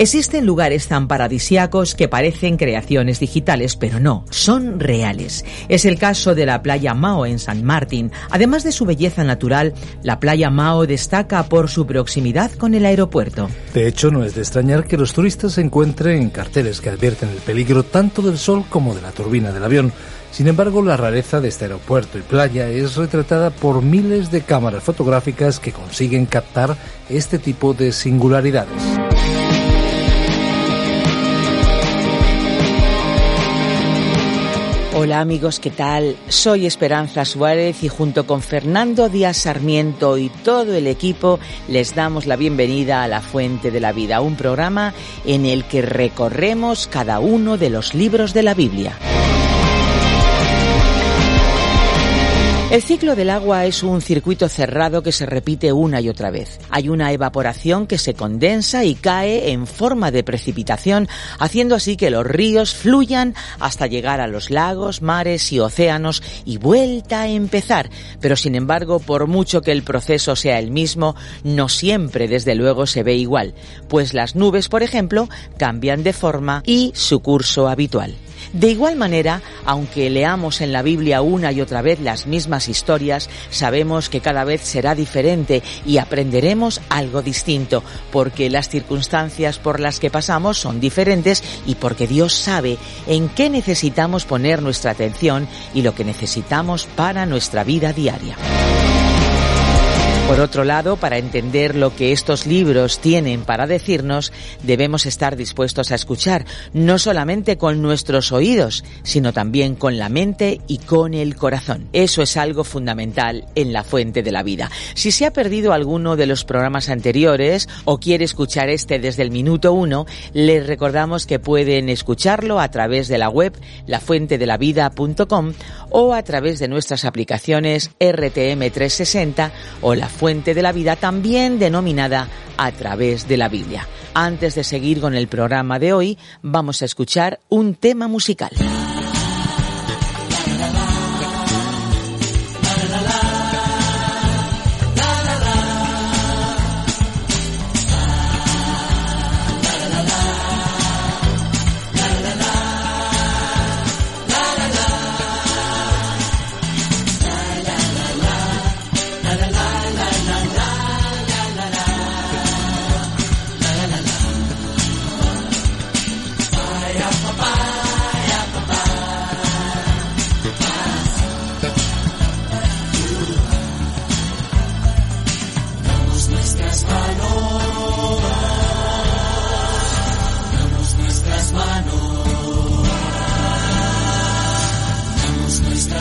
Existen lugares tan paradisiacos que parecen creaciones digitales, pero no, son reales. Es el caso de la playa Mao en San Martín. Además de su belleza natural, la playa Mao destaca por su proximidad con el aeropuerto. De hecho, no es de extrañar que los turistas encuentren carteles que advierten el peligro tanto del sol como de la turbina del avión. Sin embargo, la rareza de este aeropuerto y playa es retratada por miles de cámaras fotográficas que consiguen captar este tipo de singularidades. Hola amigos, ¿qué tal? Soy Esperanza Suárez y junto con Fernando Díaz Sarmiento y todo el equipo les damos la bienvenida a La Fuente de la Vida, un programa en el que recorremos cada uno de los libros de la Biblia. El ciclo del agua es un circuito cerrado que se repite una y otra vez. Hay una evaporación que se condensa y cae en forma de precipitación, haciendo así que los ríos fluyan hasta llegar a los lagos, mares y océanos y vuelta a empezar. Pero sin embargo, por mucho que el proceso sea el mismo, no siempre desde luego se ve igual, pues las nubes, por ejemplo, cambian de forma y su curso habitual. De igual manera, aunque leamos en la Biblia una y otra vez las mismas historias, sabemos que cada vez será diferente y aprenderemos algo distinto, porque las circunstancias por las que pasamos son diferentes y porque Dios sabe en qué necesitamos poner nuestra atención y lo que necesitamos para nuestra vida diaria. Por otro lado, para entender lo que estos libros tienen para decirnos, debemos estar dispuestos a escuchar, no solamente con nuestros oídos, sino también con la mente y con el corazón. Eso es algo fundamental en la fuente de la vida. Si se ha perdido alguno de los programas anteriores o quiere escuchar este desde el minuto uno, les recordamos que pueden escucharlo a través de la web lafuentedelavida.com o a través de nuestras aplicaciones RTM360 o la fuente de la vida, también denominada a través de la Biblia. Antes de seguir con el programa de hoy, vamos a escuchar un tema musical.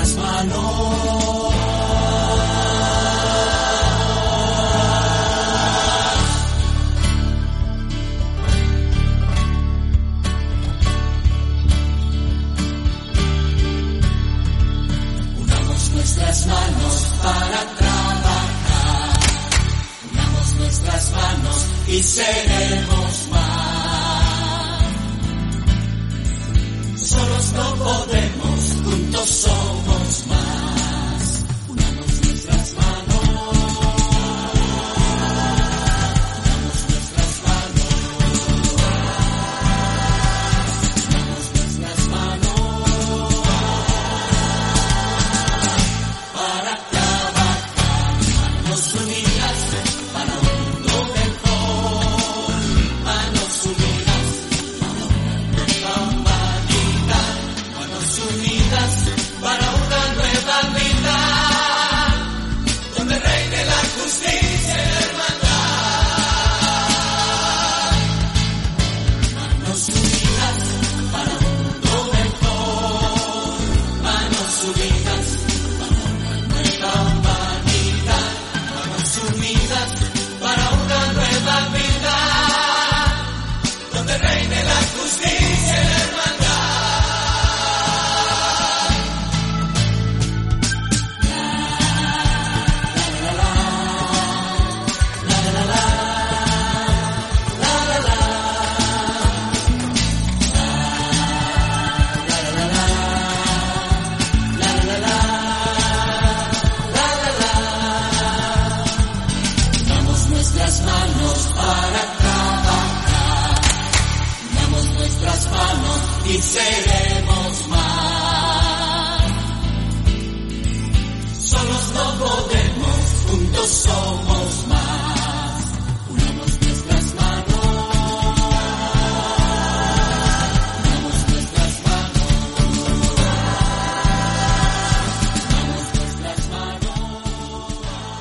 las manos. las manos para trabajar. Damos nuestras manos y seremos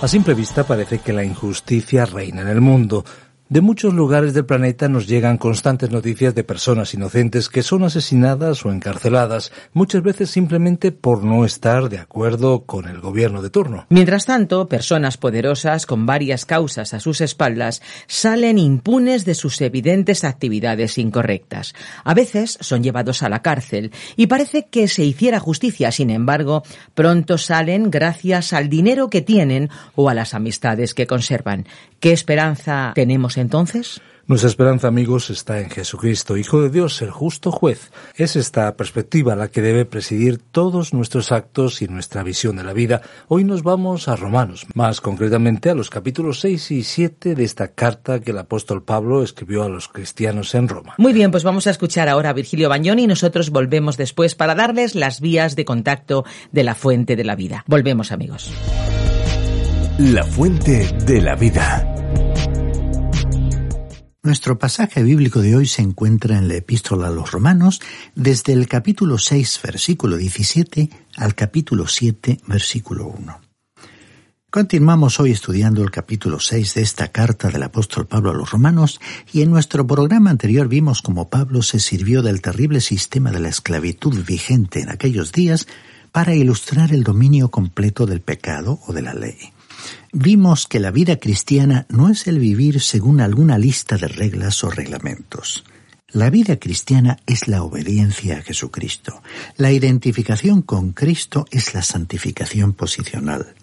A simple vista parece que la injusticia reina en el mundo. De muchos lugares del planeta nos llegan constantes noticias de personas inocentes que son asesinadas o encarceladas, muchas veces simplemente por no estar de acuerdo con el gobierno de turno. Mientras tanto, personas poderosas con varias causas a sus espaldas salen impunes de sus evidentes actividades incorrectas. A veces son llevados a la cárcel y parece que se hiciera justicia, sin embargo, pronto salen gracias al dinero que tienen o a las amistades que conservan. ¿Qué esperanza tenemos entonces? Nuestra esperanza, amigos, está en Jesucristo, Hijo de Dios, el justo juez. Es esta perspectiva la que debe presidir todos nuestros actos y nuestra visión de la vida. Hoy nos vamos a Romanos, más concretamente a los capítulos 6 y 7 de esta carta que el apóstol Pablo escribió a los cristianos en Roma. Muy bien, pues vamos a escuchar ahora a Virgilio Bañoni y nosotros volvemos después para darles las vías de contacto de la fuente de la vida. Volvemos, amigos. La fuente de la vida. Nuestro pasaje bíblico de hoy se encuentra en la epístola a los romanos desde el capítulo 6 versículo 17 al capítulo 7 versículo 1. Continuamos hoy estudiando el capítulo 6 de esta carta del apóstol Pablo a los romanos y en nuestro programa anterior vimos cómo Pablo se sirvió del terrible sistema de la esclavitud vigente en aquellos días para ilustrar el dominio completo del pecado o de la ley vimos que la vida cristiana no es el vivir según alguna lista de reglas o reglamentos. La vida cristiana es la obediencia a Jesucristo. La identificación con Cristo es la santificación posicional.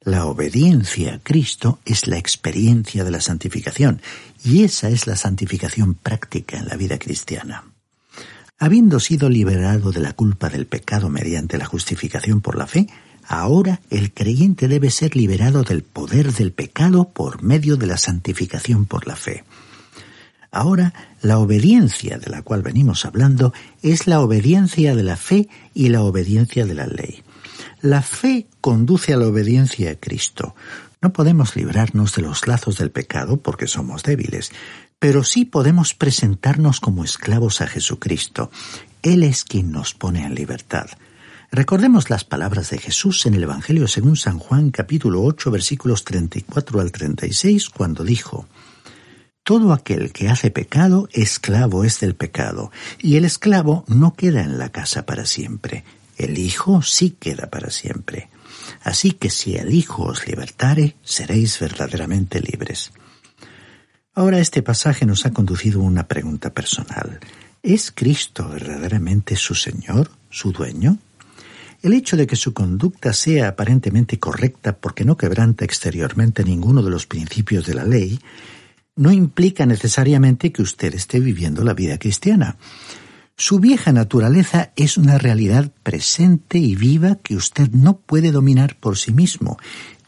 La obediencia a Cristo es la experiencia de la santificación, y esa es la santificación práctica en la vida cristiana. Habiendo sido liberado de la culpa del pecado mediante la justificación por la fe, Ahora el creyente debe ser liberado del poder del pecado por medio de la santificación por la fe. Ahora, la obediencia de la cual venimos hablando es la obediencia de la fe y la obediencia de la ley. La fe conduce a la obediencia a Cristo. No podemos librarnos de los lazos del pecado porque somos débiles, pero sí podemos presentarnos como esclavos a Jesucristo. Él es quien nos pone en libertad. Recordemos las palabras de Jesús en el Evangelio según San Juan capítulo 8 versículos 34 al 36 cuando dijo, Todo aquel que hace pecado, esclavo es del pecado, y el esclavo no queda en la casa para siempre, el Hijo sí queda para siempre. Así que si el Hijo os libertare, seréis verdaderamente libres. Ahora este pasaje nos ha conducido a una pregunta personal. ¿Es Cristo verdaderamente su Señor, su dueño? El hecho de que su conducta sea aparentemente correcta porque no quebranta exteriormente ninguno de los principios de la ley, no implica necesariamente que usted esté viviendo la vida cristiana. Su vieja naturaleza es una realidad presente y viva que usted no puede dominar por sí mismo,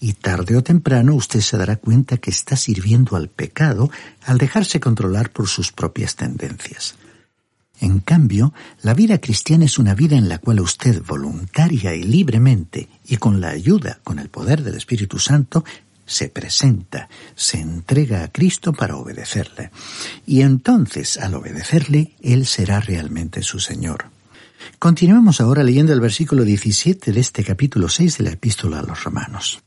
y tarde o temprano usted se dará cuenta que está sirviendo al pecado al dejarse controlar por sus propias tendencias. En cambio, la vida cristiana es una vida en la cual usted voluntaria y libremente, y con la ayuda, con el poder del Espíritu Santo, se presenta, se entrega a Cristo para obedecerle. Y entonces, al obedecerle, Él será realmente su Señor. Continuemos ahora leyendo el versículo 17 de este capítulo 6 de la epístola a los romanos.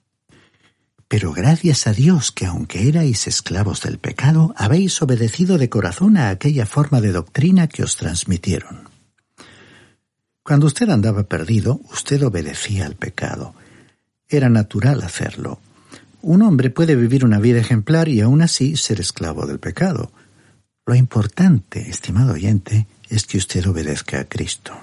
Pero gracias a Dios que aunque erais esclavos del pecado, habéis obedecido de corazón a aquella forma de doctrina que os transmitieron. Cuando usted andaba perdido, usted obedecía al pecado. Era natural hacerlo. Un hombre puede vivir una vida ejemplar y aún así ser esclavo del pecado. Lo importante, estimado oyente, es que usted obedezca a Cristo.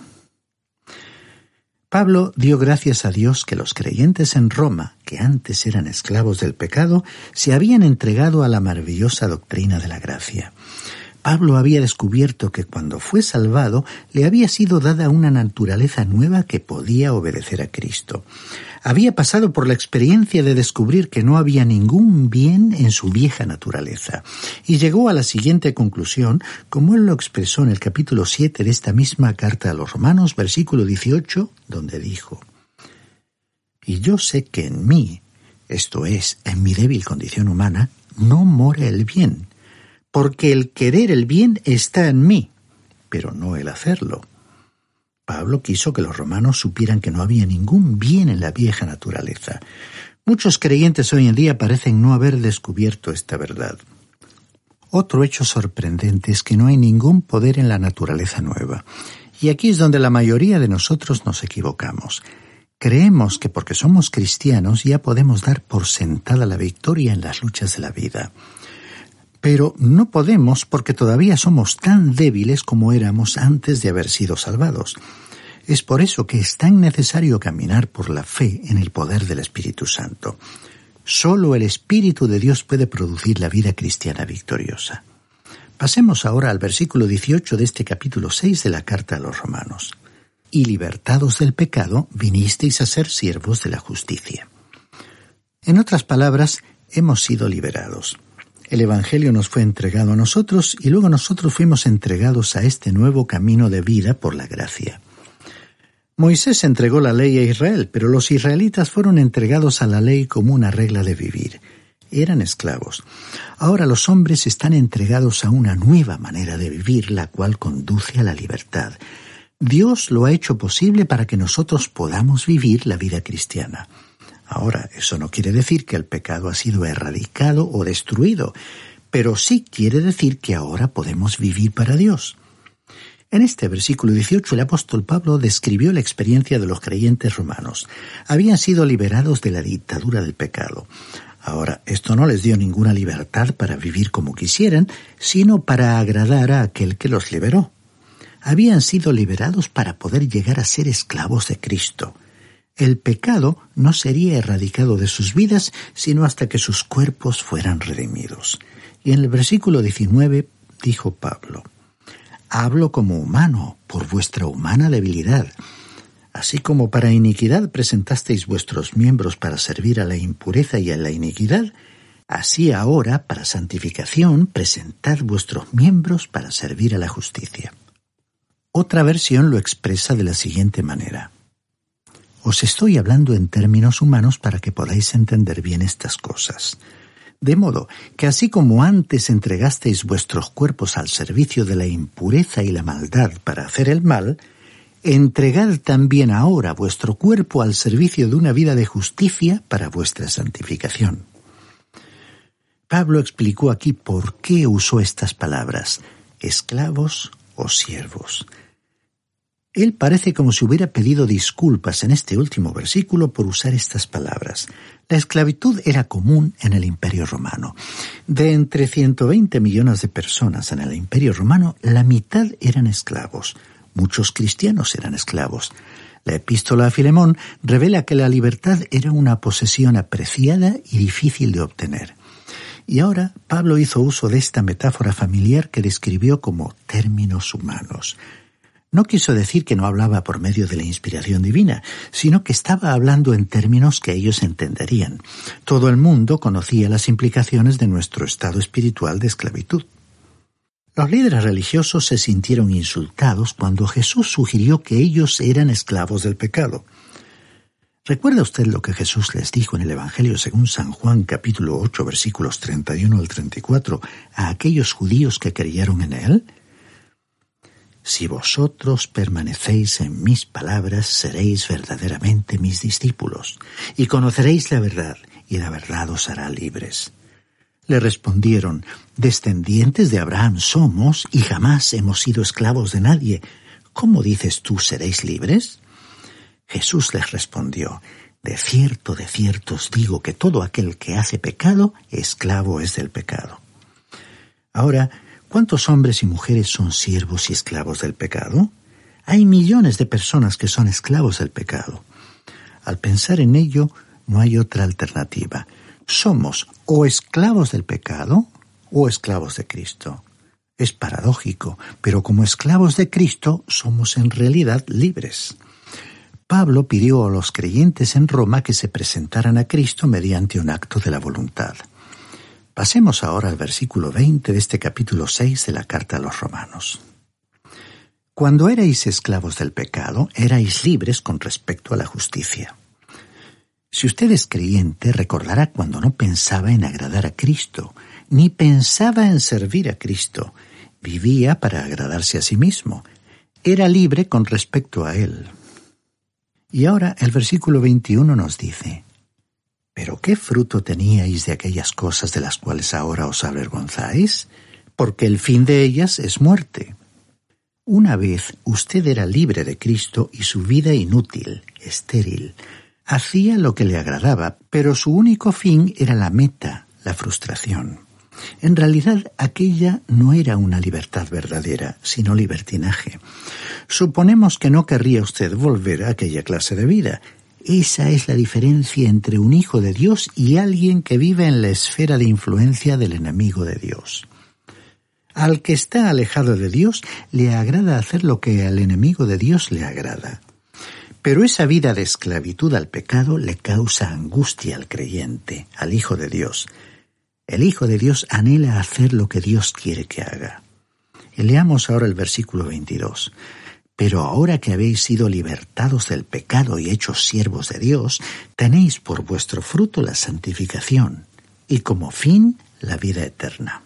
Pablo dio gracias a Dios que los creyentes en Roma, que antes eran esclavos del pecado, se habían entregado a la maravillosa doctrina de la gracia. Pablo había descubierto que cuando fue salvado le había sido dada una naturaleza nueva que podía obedecer a Cristo. Había pasado por la experiencia de descubrir que no había ningún bien en su vieja naturaleza, y llegó a la siguiente conclusión, como él lo expresó en el capítulo 7 de esta misma carta a los Romanos, versículo 18, donde dijo, Y yo sé que en mí, esto es, en mi débil condición humana, no mora el bien, porque el querer el bien está en mí, pero no el hacerlo. Pablo quiso que los romanos supieran que no había ningún bien en la vieja naturaleza. Muchos creyentes hoy en día parecen no haber descubierto esta verdad. Otro hecho sorprendente es que no hay ningún poder en la naturaleza nueva. Y aquí es donde la mayoría de nosotros nos equivocamos. Creemos que porque somos cristianos ya podemos dar por sentada la victoria en las luchas de la vida. Pero no podemos porque todavía somos tan débiles como éramos antes de haber sido salvados. Es por eso que es tan necesario caminar por la fe en el poder del Espíritu Santo. Solo el Espíritu de Dios puede producir la vida cristiana victoriosa. Pasemos ahora al versículo 18 de este capítulo 6 de la carta a los romanos. Y libertados del pecado, vinisteis a ser siervos de la justicia. En otras palabras, hemos sido liberados. El Evangelio nos fue entregado a nosotros y luego nosotros fuimos entregados a este nuevo camino de vida por la gracia. Moisés entregó la ley a Israel, pero los israelitas fueron entregados a la ley como una regla de vivir. Eran esclavos. Ahora los hombres están entregados a una nueva manera de vivir, la cual conduce a la libertad. Dios lo ha hecho posible para que nosotros podamos vivir la vida cristiana. Ahora, eso no quiere decir que el pecado ha sido erradicado o destruido, pero sí quiere decir que ahora podemos vivir para Dios. En este versículo 18 el apóstol Pablo describió la experiencia de los creyentes romanos. Habían sido liberados de la dictadura del pecado. Ahora, esto no les dio ninguna libertad para vivir como quisieran, sino para agradar a aquel que los liberó. Habían sido liberados para poder llegar a ser esclavos de Cristo. El pecado no sería erradicado de sus vidas, sino hasta que sus cuerpos fueran redimidos. Y en el versículo 19 dijo Pablo, Hablo como humano, por vuestra humana debilidad. Así como para iniquidad presentasteis vuestros miembros para servir a la impureza y a la iniquidad, así ahora, para santificación, presentad vuestros miembros para servir a la justicia. Otra versión lo expresa de la siguiente manera. Os estoy hablando en términos humanos para que podáis entender bien estas cosas. De modo que así como antes entregasteis vuestros cuerpos al servicio de la impureza y la maldad para hacer el mal, entregad también ahora vuestro cuerpo al servicio de una vida de justicia para vuestra santificación. Pablo explicó aquí por qué usó estas palabras, esclavos o siervos. Él parece como si hubiera pedido disculpas en este último versículo por usar estas palabras. La esclavitud era común en el Imperio Romano. De entre 120 millones de personas en el Imperio Romano, la mitad eran esclavos. Muchos cristianos eran esclavos. La epístola a Filemón revela que la libertad era una posesión apreciada y difícil de obtener. Y ahora Pablo hizo uso de esta metáfora familiar que describió como términos humanos. No quiso decir que no hablaba por medio de la inspiración divina, sino que estaba hablando en términos que ellos entenderían. Todo el mundo conocía las implicaciones de nuestro estado espiritual de esclavitud. Los líderes religiosos se sintieron insultados cuando Jesús sugirió que ellos eran esclavos del pecado. ¿Recuerda usted lo que Jesús les dijo en el Evangelio según San Juan capítulo 8 versículos 31 al 34 a aquellos judíos que creyeron en él? Si vosotros permanecéis en mis palabras, seréis verdaderamente mis discípulos, y conoceréis la verdad, y la verdad os hará libres. Le respondieron, descendientes de Abraham somos, y jamás hemos sido esclavos de nadie. ¿Cómo dices tú seréis libres? Jesús les respondió, de cierto, de cierto os digo que todo aquel que hace pecado, esclavo es del pecado. Ahora, ¿Cuántos hombres y mujeres son siervos y esclavos del pecado? Hay millones de personas que son esclavos del pecado. Al pensar en ello, no hay otra alternativa. Somos o esclavos del pecado o esclavos de Cristo. Es paradójico, pero como esclavos de Cristo somos en realidad libres. Pablo pidió a los creyentes en Roma que se presentaran a Cristo mediante un acto de la voluntad. Pasemos ahora al versículo 20 de este capítulo 6 de la carta a los romanos. Cuando erais esclavos del pecado, erais libres con respecto a la justicia. Si usted es creyente, recordará cuando no pensaba en agradar a Cristo, ni pensaba en servir a Cristo, vivía para agradarse a sí mismo, era libre con respecto a Él. Y ahora el versículo 21 nos dice, Pero ¿qué fruto teníais de aquellas cosas de las cuales ahora os avergonzáis? Porque el fin de ellas es muerte. Una vez usted era libre de Cristo y su vida inútil, estéril. Hacía lo que le agradaba, pero su único fin era la meta, la frustración. En realidad aquella no era una libertad verdadera, sino libertinaje. Suponemos que no querría usted volver a aquella clase de vida. Esa es la diferencia entre un hijo de Dios y alguien que vive en la esfera de influencia del enemigo de Dios. Al que está alejado de Dios le agrada hacer lo que al enemigo de Dios le agrada. Pero esa vida de esclavitud al pecado le causa angustia al creyente, al Hijo de Dios. El Hijo de Dios anhela hacer lo que Dios quiere que haga. leamos ahora el versículo 22. Pero ahora que habéis sido libertados del pecado y hechos siervos de Dios, tenéis por vuestro fruto la santificación y como fin la vida eterna.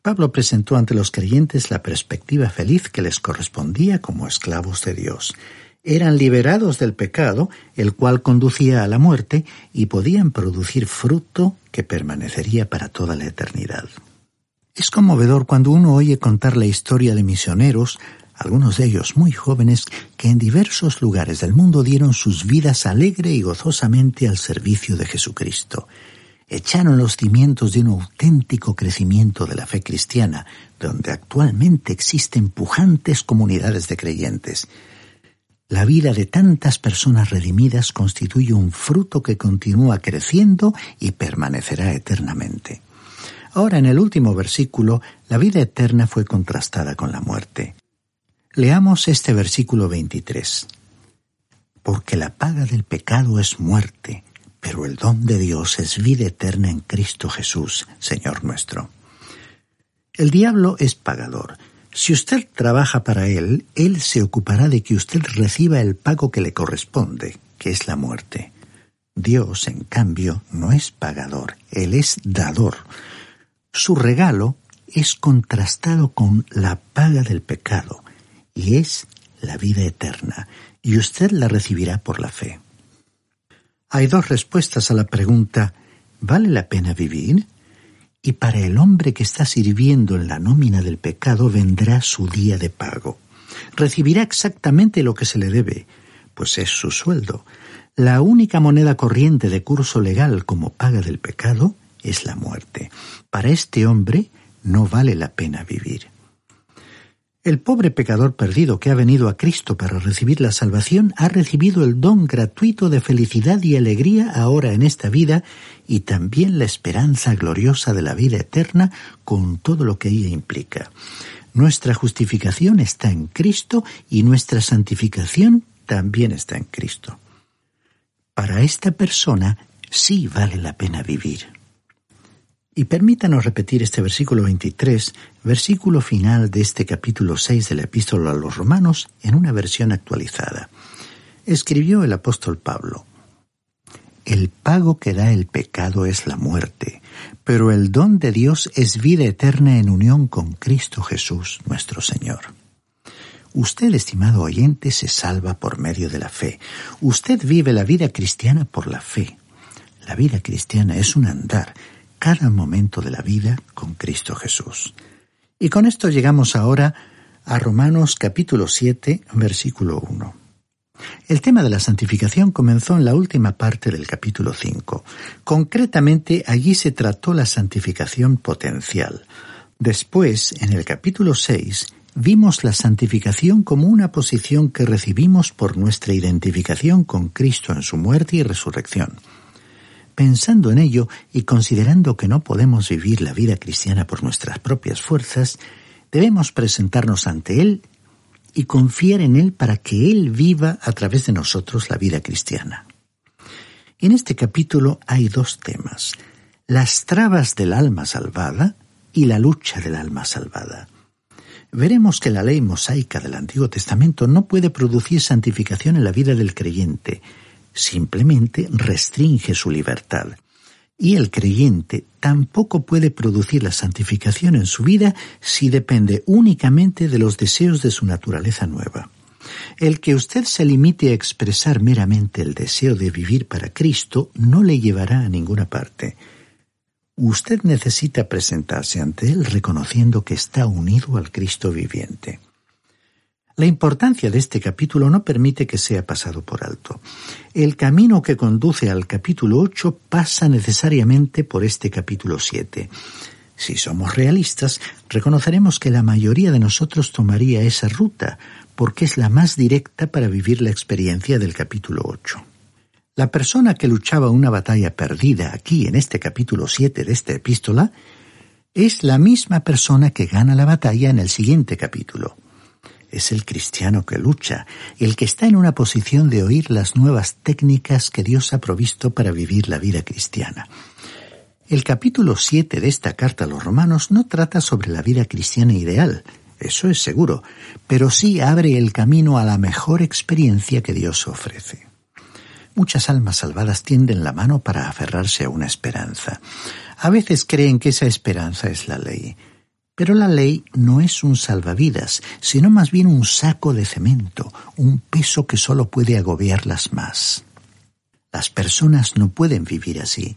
Pablo presentó ante los creyentes la perspectiva feliz que les correspondía como esclavos de Dios eran liberados del pecado, el cual conducía a la muerte, y podían producir fruto que permanecería para toda la eternidad. Es conmovedor cuando uno oye contar la historia de misioneros, algunos de ellos muy jóvenes, que en diversos lugares del mundo dieron sus vidas alegre y gozosamente al servicio de Jesucristo. Echaron los cimientos de un auténtico crecimiento de la fe cristiana, donde actualmente existen pujantes comunidades de creyentes. La vida de tantas personas redimidas constituye un fruto que continúa creciendo y permanecerá eternamente. Ahora en el último versículo, la vida eterna fue contrastada con la muerte. Leamos este versículo 23. Porque la paga del pecado es muerte, pero el don de Dios es vida eterna en Cristo Jesús, Señor nuestro. El diablo es pagador, si usted trabaja para Él, Él se ocupará de que usted reciba el pago que le corresponde, que es la muerte. Dios, en cambio, no es pagador, Él es dador. Su regalo es contrastado con la paga del pecado, y es la vida eterna, y usted la recibirá por la fe. Hay dos respuestas a la pregunta ¿vale la pena vivir? y para el hombre que está sirviendo en la nómina del pecado vendrá su día de pago. Recibirá exactamente lo que se le debe, pues es su sueldo. La única moneda corriente de curso legal como paga del pecado es la muerte. Para este hombre no vale la pena vivir. El pobre pecador perdido que ha venido a Cristo para recibir la salvación ha recibido el don gratuito de felicidad y alegría ahora en esta vida y también la esperanza gloriosa de la vida eterna con todo lo que ella implica. Nuestra justificación está en Cristo y nuestra santificación también está en Cristo. Para esta persona sí vale la pena vivir. Y permítanos repetir este versículo 23, versículo final de este capítulo 6 de la epístola a los romanos en una versión actualizada. Escribió el apóstol Pablo, El pago que da el pecado es la muerte, pero el don de Dios es vida eterna en unión con Cristo Jesús nuestro Señor. Usted, estimado oyente, se salva por medio de la fe. Usted vive la vida cristiana por la fe. La vida cristiana es un andar, cada momento de la vida con Cristo Jesús. Y con esto llegamos ahora a Romanos capítulo 7, versículo 1. El tema de la santificación comenzó en la última parte del capítulo 5. Concretamente, allí se trató la santificación potencial. Después, en el capítulo 6, vimos la santificación como una posición que recibimos por nuestra identificación con Cristo en su muerte y resurrección. Pensando en ello y considerando que no podemos vivir la vida cristiana por nuestras propias fuerzas, debemos presentarnos ante Él y confiar en Él para que Él viva a través de nosotros la vida cristiana. En este capítulo hay dos temas, las trabas del alma salvada y la lucha del alma salvada. Veremos que la ley mosaica del Antiguo Testamento no puede producir santificación en la vida del creyente, simplemente restringe su libertad. Y el creyente tampoco puede producir la santificación en su vida si depende únicamente de los deseos de su naturaleza nueva. El que usted se limite a expresar meramente el deseo de vivir para Cristo no le llevará a ninguna parte. Usted necesita presentarse ante Él reconociendo que está unido al Cristo viviente. La importancia de este capítulo no permite que sea pasado por alto. El camino que conduce al capítulo 8 pasa necesariamente por este capítulo 7. Si somos realistas, reconoceremos que la mayoría de nosotros tomaría esa ruta, porque es la más directa para vivir la experiencia del capítulo 8. La persona que luchaba una batalla perdida aquí en este capítulo 7 de esta epístola es la misma persona que gana la batalla en el siguiente capítulo. Es el cristiano que lucha, el que está en una posición de oír las nuevas técnicas que Dios ha provisto para vivir la vida cristiana. El capítulo 7 de esta carta a los romanos no trata sobre la vida cristiana ideal, eso es seguro, pero sí abre el camino a la mejor experiencia que Dios ofrece. Muchas almas salvadas tienden la mano para aferrarse a una esperanza. A veces creen que esa esperanza es la ley. Pero la ley no es un salvavidas, sino más bien un saco de cemento, un peso que solo puede agobiarlas más. Las personas no pueden vivir así.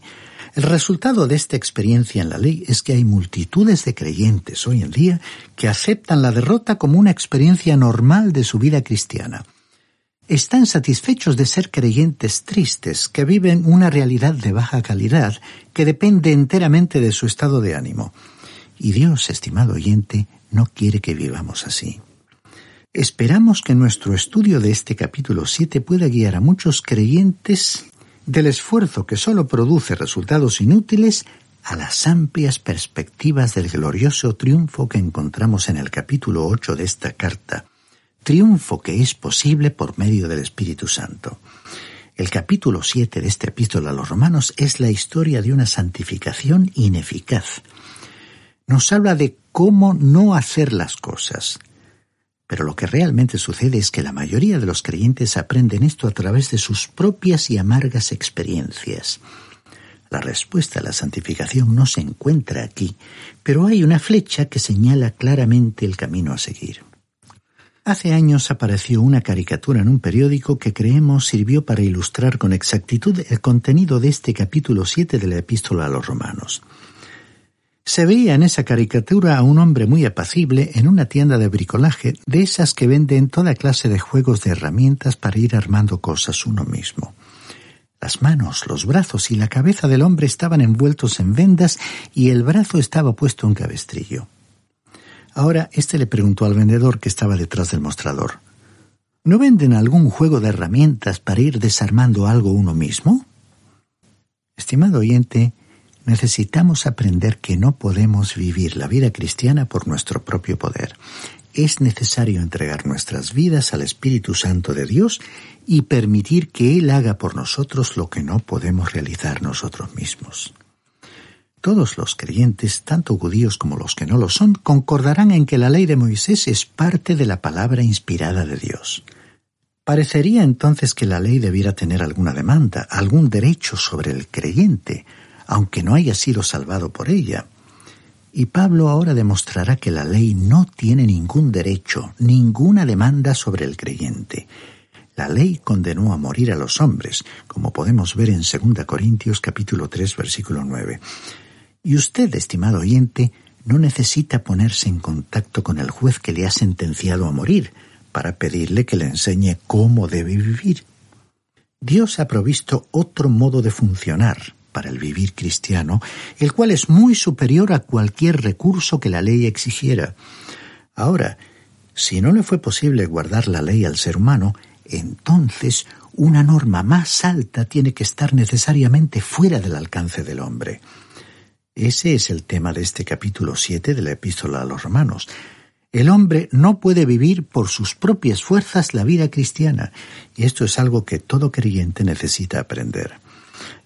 El resultado de esta experiencia en la ley es que hay multitudes de creyentes hoy en día que aceptan la derrota como una experiencia normal de su vida cristiana. Están satisfechos de ser creyentes tristes que viven una realidad de baja calidad que depende enteramente de su estado de ánimo. Y Dios, estimado oyente, no quiere que vivamos así. Esperamos que nuestro estudio de este capítulo 7 pueda guiar a muchos creyentes del esfuerzo que sólo produce resultados inútiles a las amplias perspectivas del glorioso triunfo que encontramos en el capítulo 8 de esta carta, triunfo que es posible por medio del Espíritu Santo. El capítulo 7 de esta epístola a los romanos es la historia de una santificación ineficaz. Nos habla de cómo no hacer las cosas, pero lo que realmente sucede es que la mayoría de los creyentes aprenden esto a través de sus propias y amargas experiencias. La respuesta a la santificación no se encuentra aquí, pero hay una flecha que señala claramente el camino a seguir. Hace años apareció una caricatura en un periódico que creemos sirvió para ilustrar con exactitud el contenido de este capítulo 7 de la epístola a los romanos. Se veía en esa caricatura a un hombre muy apacible en una tienda de bricolaje, de esas que venden toda clase de juegos de herramientas para ir armando cosas uno mismo. Las manos, los brazos y la cabeza del hombre estaban envueltos en vendas y el brazo estaba puesto en cabestrillo. Ahora éste le preguntó al vendedor que estaba detrás del mostrador ¿No venden algún juego de herramientas para ir desarmando algo uno mismo? Estimado oyente, necesitamos aprender que no podemos vivir la vida cristiana por nuestro propio poder. Es necesario entregar nuestras vidas al Espíritu Santo de Dios y permitir que Él haga por nosotros lo que no podemos realizar nosotros mismos. Todos los creyentes, tanto judíos como los que no lo son, concordarán en que la ley de Moisés es parte de la palabra inspirada de Dios. Parecería entonces que la ley debiera tener alguna demanda, algún derecho sobre el creyente, aunque no haya sido salvado por ella. Y Pablo ahora demostrará que la ley no tiene ningún derecho, ninguna demanda sobre el creyente. La ley condenó a morir a los hombres, como podemos ver en 2 Corintios capítulo 3 versículo 9. Y usted, estimado oyente, no necesita ponerse en contacto con el juez que le ha sentenciado a morir para pedirle que le enseñe cómo debe vivir. Dios ha provisto otro modo de funcionar, para el vivir cristiano, el cual es muy superior a cualquier recurso que la ley exigiera. Ahora, si no le fue posible guardar la ley al ser humano, entonces una norma más alta tiene que estar necesariamente fuera del alcance del hombre. Ese es el tema de este capítulo 7 de la epístola a los romanos. El hombre no puede vivir por sus propias fuerzas la vida cristiana, y esto es algo que todo creyente necesita aprender.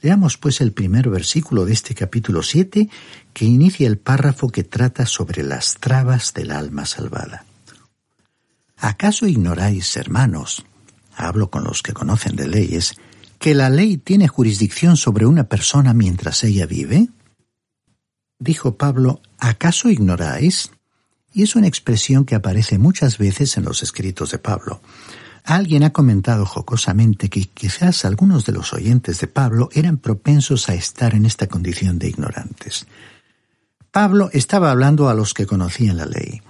Leamos pues el primer versículo de este capítulo 7 que inicia el párrafo que trata sobre las trabas del alma salvada. ¿Acaso ignoráis, hermanos, hablo con los que conocen de leyes, que la ley tiene jurisdicción sobre una persona mientras ella vive? Dijo Pablo, ¿acaso ignoráis? y es una expresión que aparece muchas veces en los escritos de Pablo. Alguien ha comentado jocosamente que quizás algunos de los oyentes de Pablo eran propensos a estar en esta condición de ignorantes. Pablo estaba hablando a los que conocían la ley.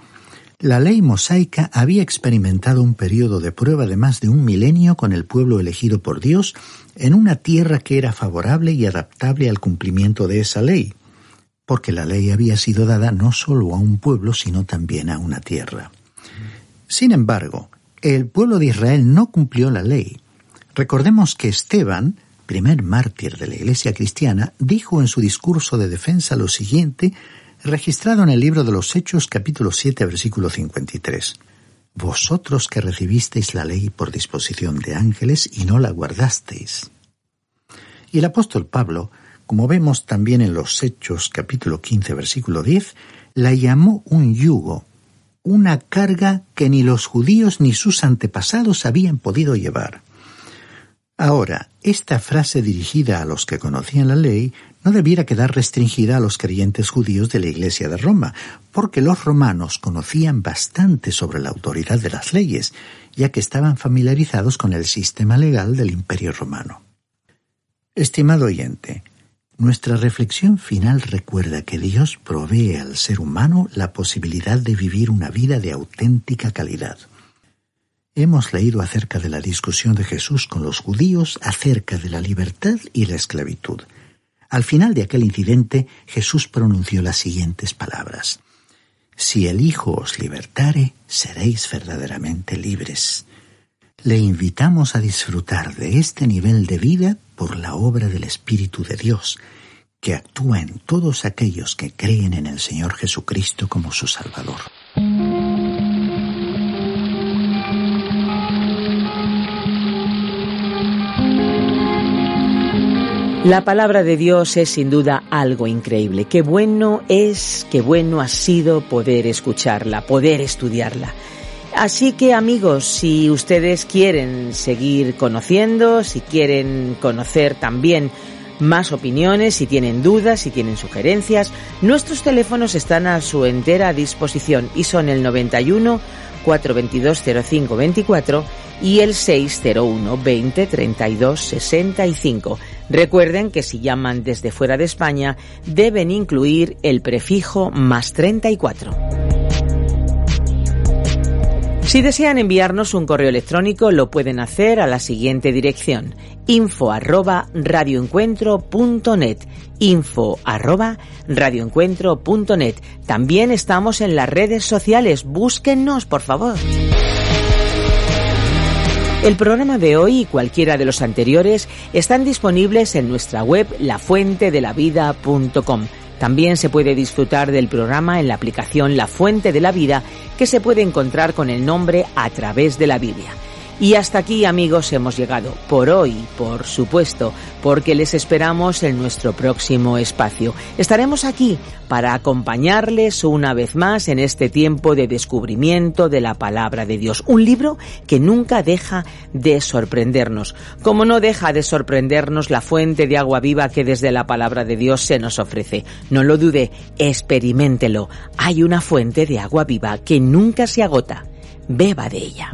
La ley mosaica había experimentado un periodo de prueba de más de un milenio con el pueblo elegido por Dios en una tierra que era favorable y adaptable al cumplimiento de esa ley, porque la ley había sido dada no solo a un pueblo, sino también a una tierra. Sin embargo, el pueblo de Israel no cumplió la ley. Recordemos que Esteban, primer mártir de la Iglesia cristiana, dijo en su discurso de defensa lo siguiente registrado en el libro de los Hechos capítulo 7 versículo 53. Vosotros que recibisteis la ley por disposición de ángeles y no la guardasteis. Y el apóstol Pablo, como vemos también en los Hechos capítulo 15 versículo 10, la llamó un yugo, una carga que ni los judíos ni sus antepasados habían podido llevar. Ahora, esta frase dirigida a los que conocían la ley no debiera quedar restringida a los creyentes judíos de la Iglesia de Roma, porque los romanos conocían bastante sobre la autoridad de las leyes, ya que estaban familiarizados con el sistema legal del Imperio romano. Estimado oyente, nuestra reflexión final recuerda que Dios provee al ser humano la posibilidad de vivir una vida de auténtica calidad. Hemos leído acerca de la discusión de Jesús con los judíos acerca de la libertad y la esclavitud. Al final de aquel incidente, Jesús pronunció las siguientes palabras. Si el Hijo os libertare, seréis verdaderamente libres. Le invitamos a disfrutar de este nivel de vida por la obra del Espíritu de Dios, que actúa en todos aquellos que creen en el Señor Jesucristo como su Salvador. La palabra de Dios es sin duda algo increíble. Qué bueno es, qué bueno ha sido poder escucharla, poder estudiarla. Así que amigos, si ustedes quieren seguir conociendo, si quieren conocer también más opiniones, si tienen dudas, si tienen sugerencias, nuestros teléfonos están a su entera disposición y son el 91 422 0524 y el 601 20 32 65. Recuerden que si llaman desde fuera de España deben incluir el prefijo más 34. Si desean enviarnos un correo electrónico lo pueden hacer a la siguiente dirección info arroba También estamos en las redes sociales, búsquennos por favor. El programa de hoy y cualquiera de los anteriores están disponibles en nuestra web lafuentedelavida.com. También se puede disfrutar del programa en la aplicación La Fuente de la Vida que se puede encontrar con el nombre A través de la Biblia. Y hasta aquí amigos hemos llegado, por hoy, por supuesto, porque les esperamos en nuestro próximo espacio. Estaremos aquí para acompañarles una vez más en este tiempo de descubrimiento de la palabra de Dios. Un libro que nunca deja de sorprendernos, como no deja de sorprendernos la fuente de agua viva que desde la palabra de Dios se nos ofrece. No lo dude, experimentelo. Hay una fuente de agua viva que nunca se agota. Beba de ella.